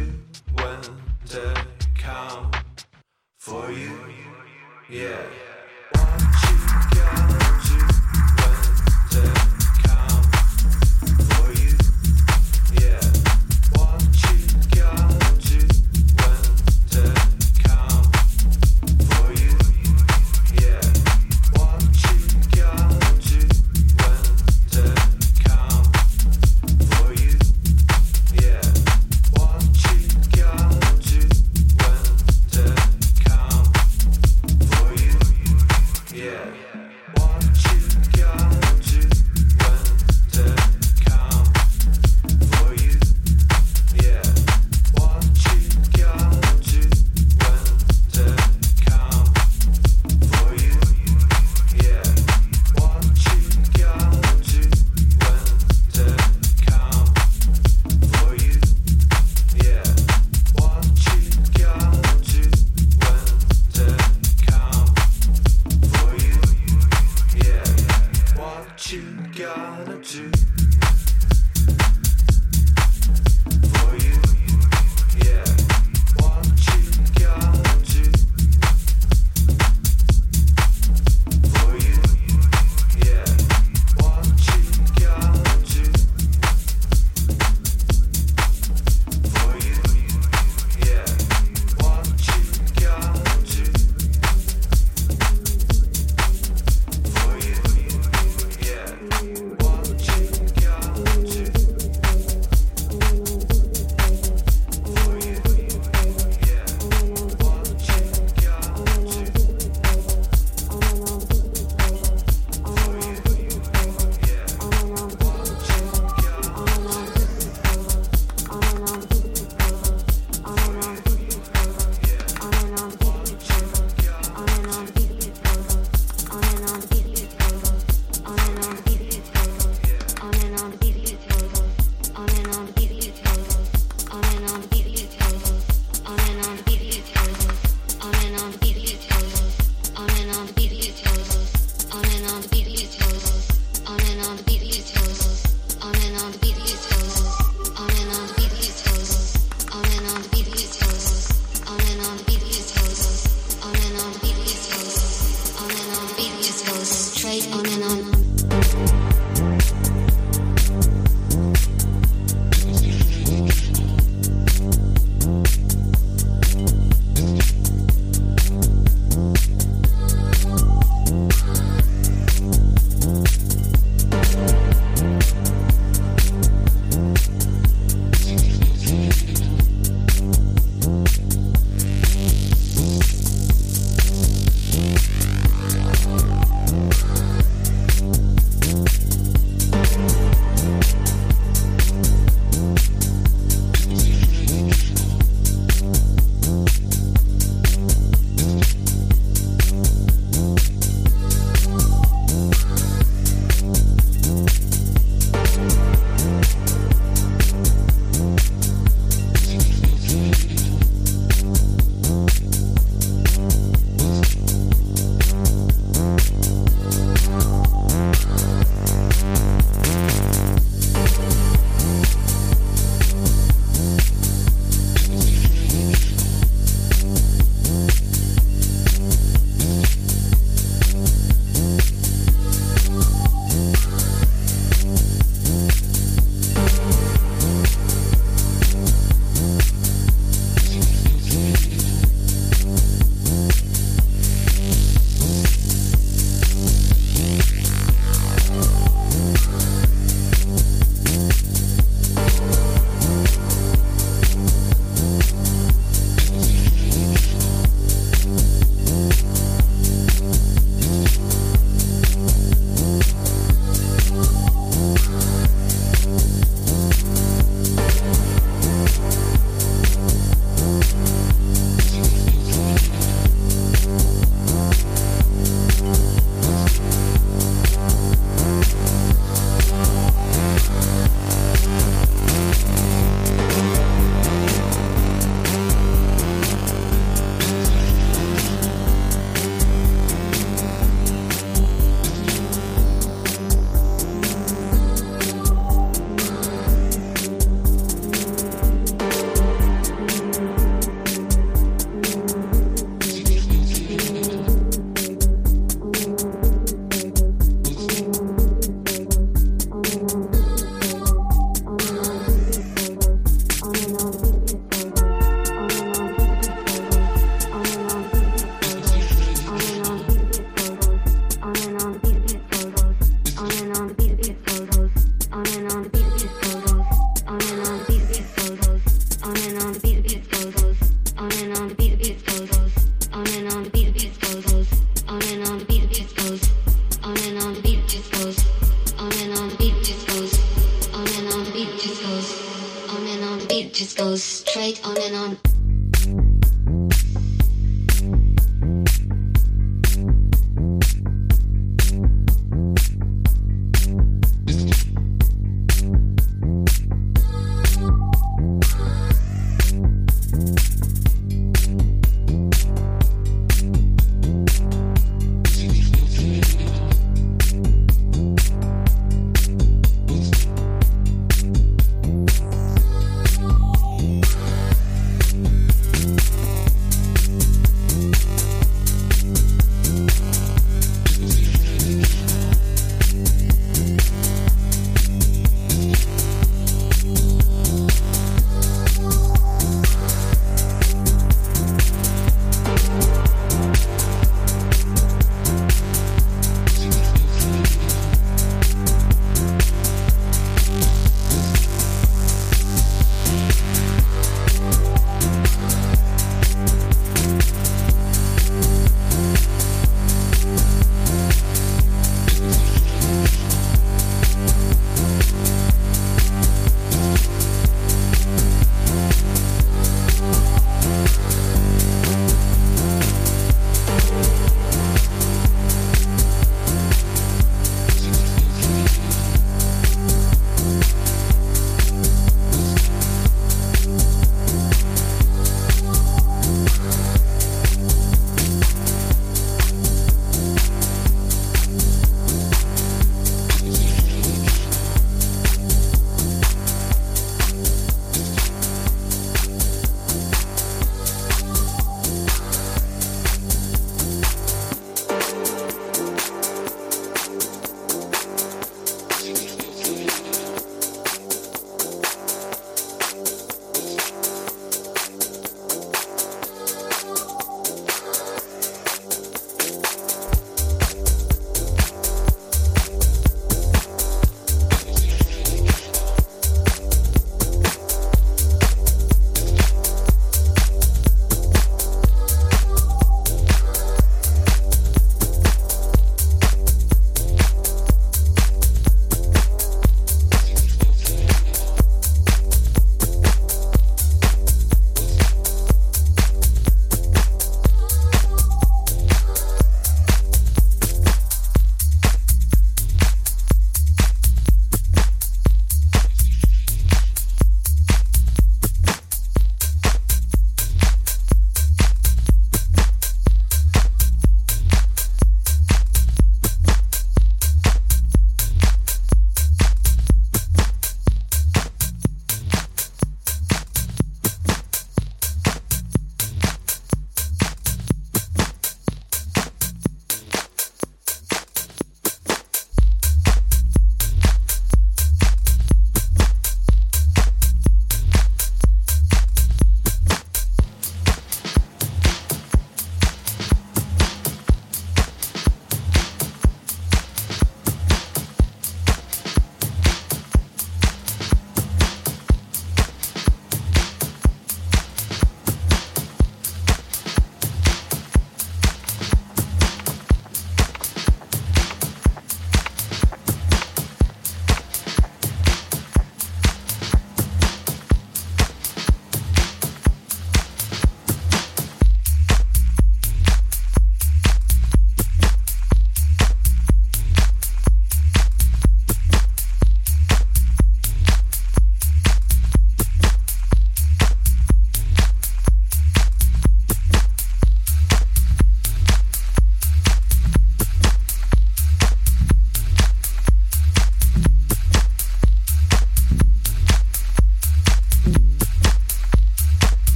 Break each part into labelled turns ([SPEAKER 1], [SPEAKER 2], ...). [SPEAKER 1] you when to count for you. Yeah. What you got to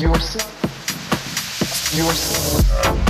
[SPEAKER 1] yourself, yourself.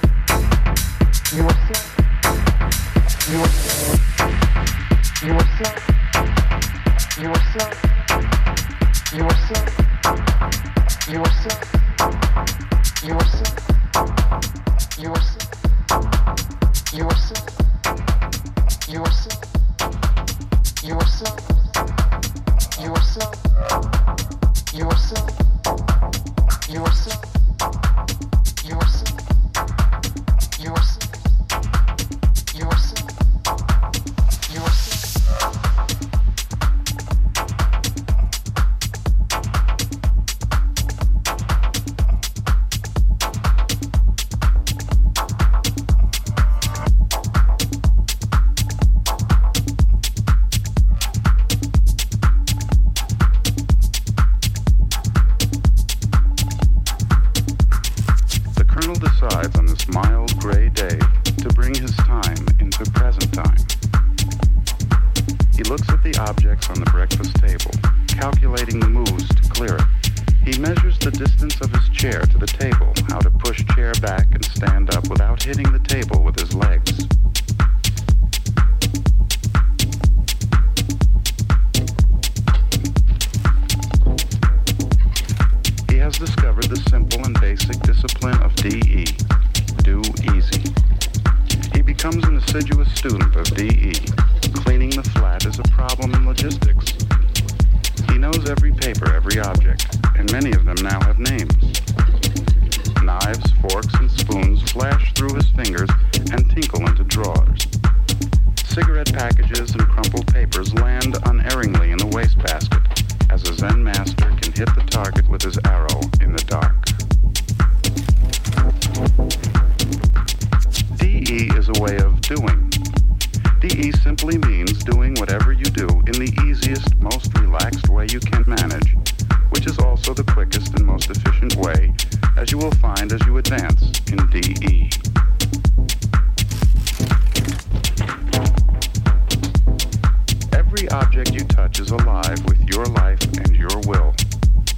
[SPEAKER 2] is alive with your life and your will.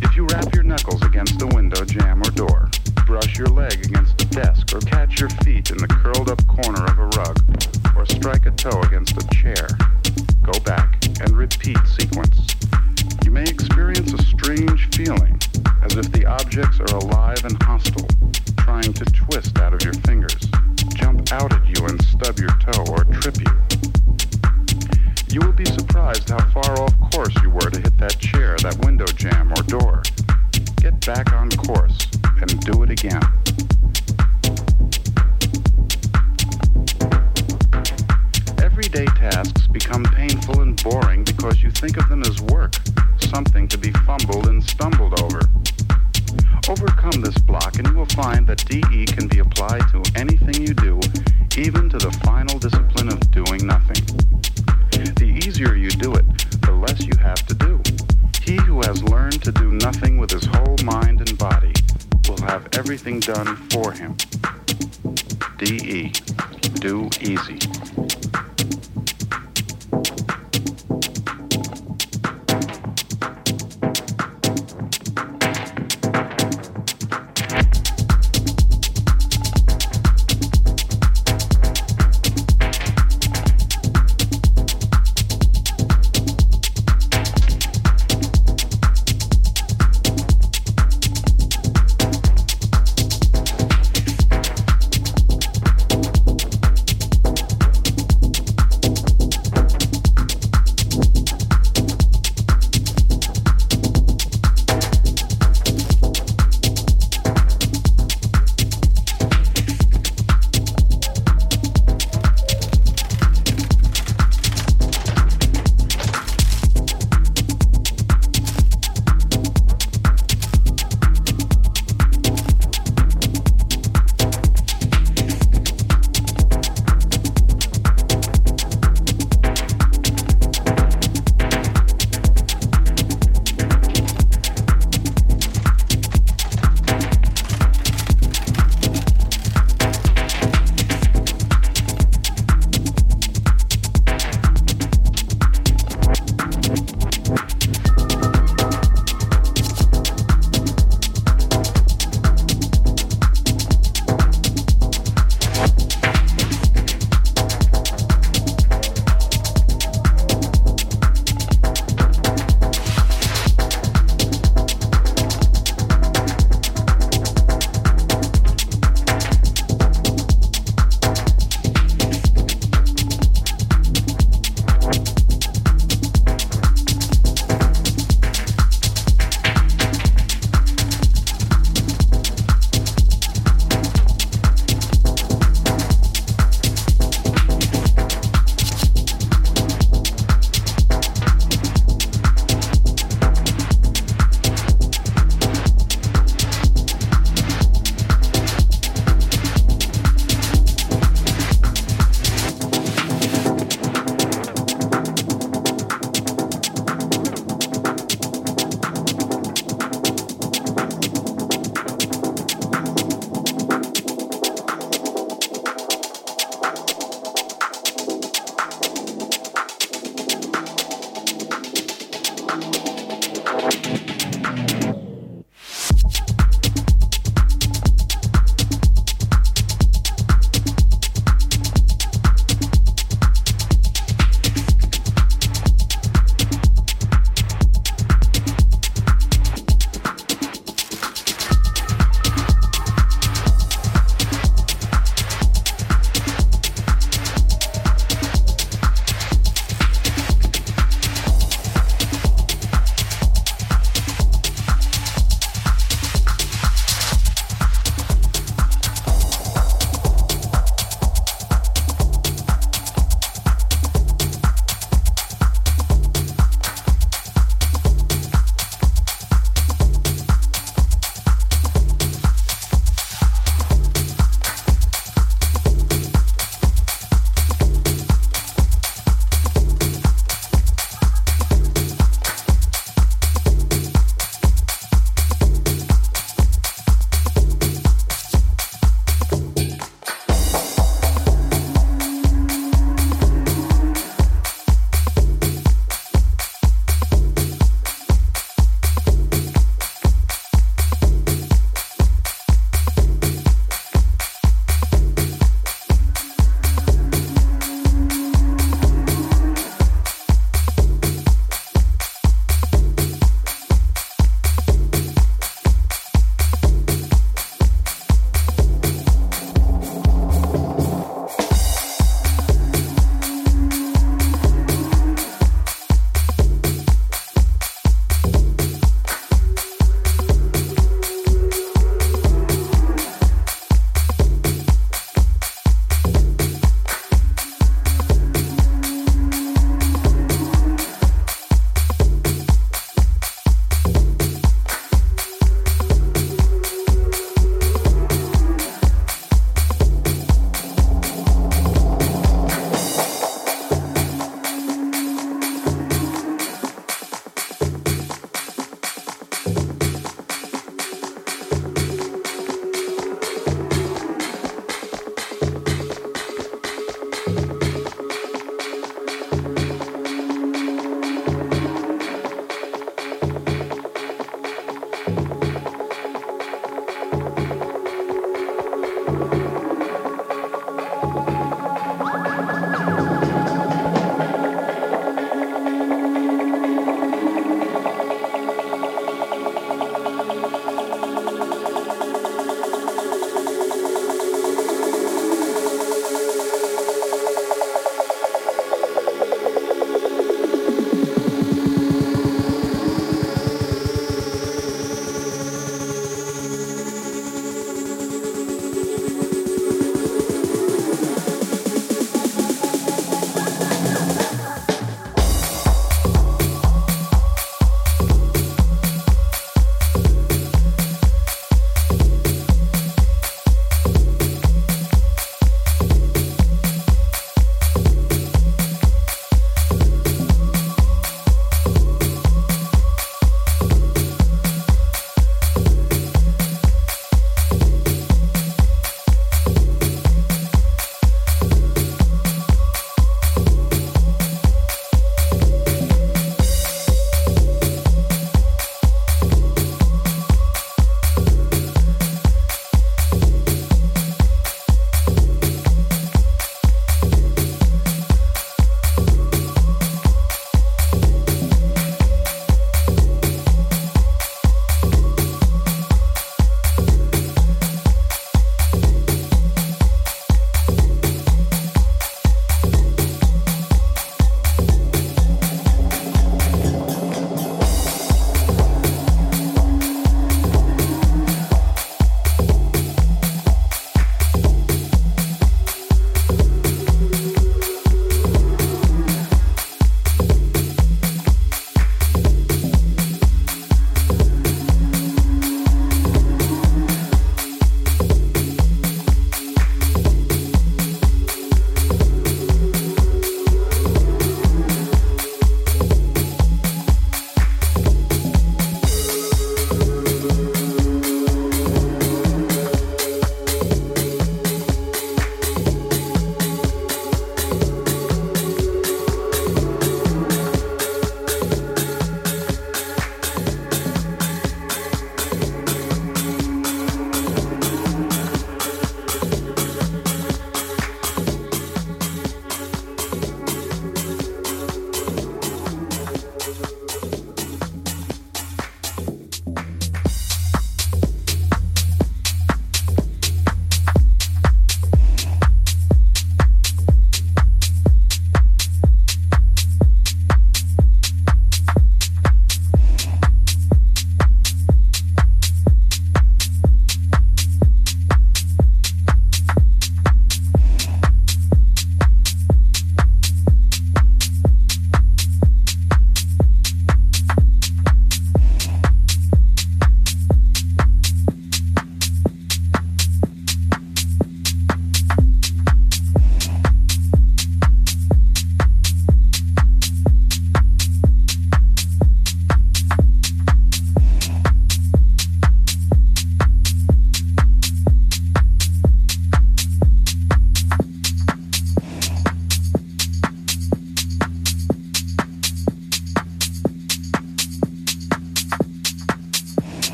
[SPEAKER 2] If you wrap your knuckles against a window jam or door, brush your leg against a desk, or catch your feet in the curled up corner